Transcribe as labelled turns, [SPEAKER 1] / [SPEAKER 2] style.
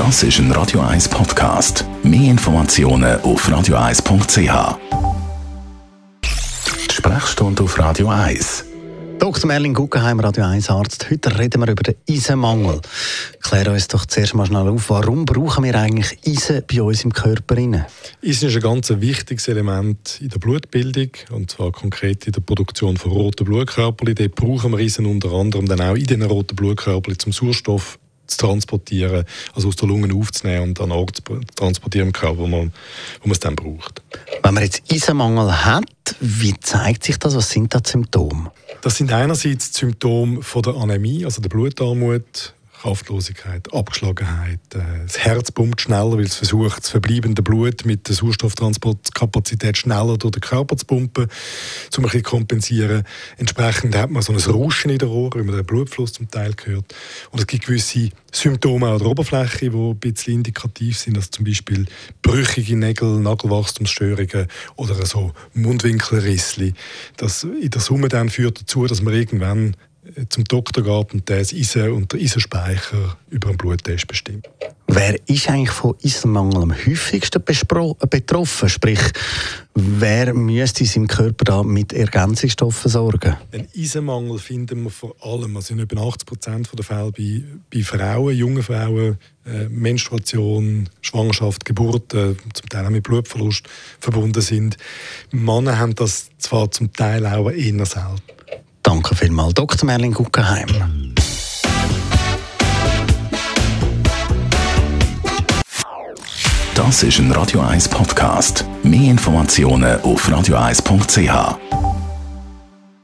[SPEAKER 1] Das ist ein Radio 1 Podcast. Mehr Informationen auf radio1.ch. Die Sprechstunde auf Radio 1.
[SPEAKER 2] Dr. Merlin Guggenheim, Radio 1 Arzt. Heute reden wir über den Eisenmangel. Klär uns doch zuerst mal schnell auf, warum brauchen wir eigentlich Eisen bei uns im Körper? Eisen
[SPEAKER 3] ist ein ganz wichtiges Element in der Blutbildung, und zwar konkret in der Produktion von roten Blutkörperchen. Dort brauchen wir Eisen unter anderem dann auch in den roten Blutkörperchen zum Sauerstoff zu transportieren, also aus der Lunge aufzunehmen und dann auch zu transportieren im Körper, wo man, wo man es dann braucht.
[SPEAKER 2] Wenn man jetzt Eisenmangel hat, wie zeigt sich das? Was sind da Symptome?
[SPEAKER 3] Das sind einerseits Symptome von der Anämie, also der Blutarmut, Kraftlosigkeit, Abgeschlagenheit. Äh, das Herz pumpt schneller, weil es versucht, das verbleibende Blut mit der Sauerstofftransportkapazität schneller durch den Körper zu pumpen, um ein bisschen kompensieren. Entsprechend hat man so ein Rauschen in der Ohr, wenn man den Blutfluss zum Teil hört. Und es gibt gewisse Symptome an der Oberfläche, die ein bisschen indikativ sind, also zum Beispiel brüchige Nägel, Nagelwachstumsstörungen oder so Mundwinkelrissli. Das in der Summe dann führt dazu, dass man irgendwann zum Doktor geht und der das Eisen und der Eisenspeicher über einen Bluttest bestimmt.
[SPEAKER 2] Wer ist eigentlich von Eisenmangel am häufigsten betroffen? Sprich, wer müsste in seinem Körper da mit Ergänzungsstoffen sorgen?
[SPEAKER 3] Den Eisenmangel finden wir vor allem, also in über 80 Prozent der Fälle bei, bei Frauen, jungen Frauen, äh, Menstruation, Schwangerschaft, Geburt, äh, zum Teil auch mit Blutverlust verbunden sind. Männer haben das zwar zum Teil auch eher selten.
[SPEAKER 2] Danke vielmals, Dr. Merlin Guggenheim.
[SPEAKER 1] Das ist ein Radio 1 Podcast. Mehr Informationen auf radio1.ch.